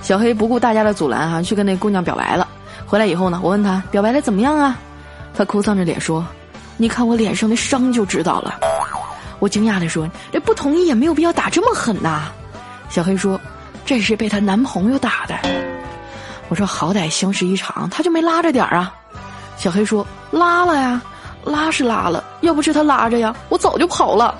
小黑不顾大家的阻拦啊，去跟那姑娘表白了。回来以后呢，我问他表白的怎么样啊？他哭丧着脸说：“你看我脸上的伤就知道了。”我惊讶的说：“这不同意也没有必要打这么狠呐。”小黑说：“这是被她男朋友打的。”我说：“好歹相识一场，他就没拉着点儿啊？”小黑说：“拉了呀，拉是拉了，要不是他拉着呀，我早就跑了。”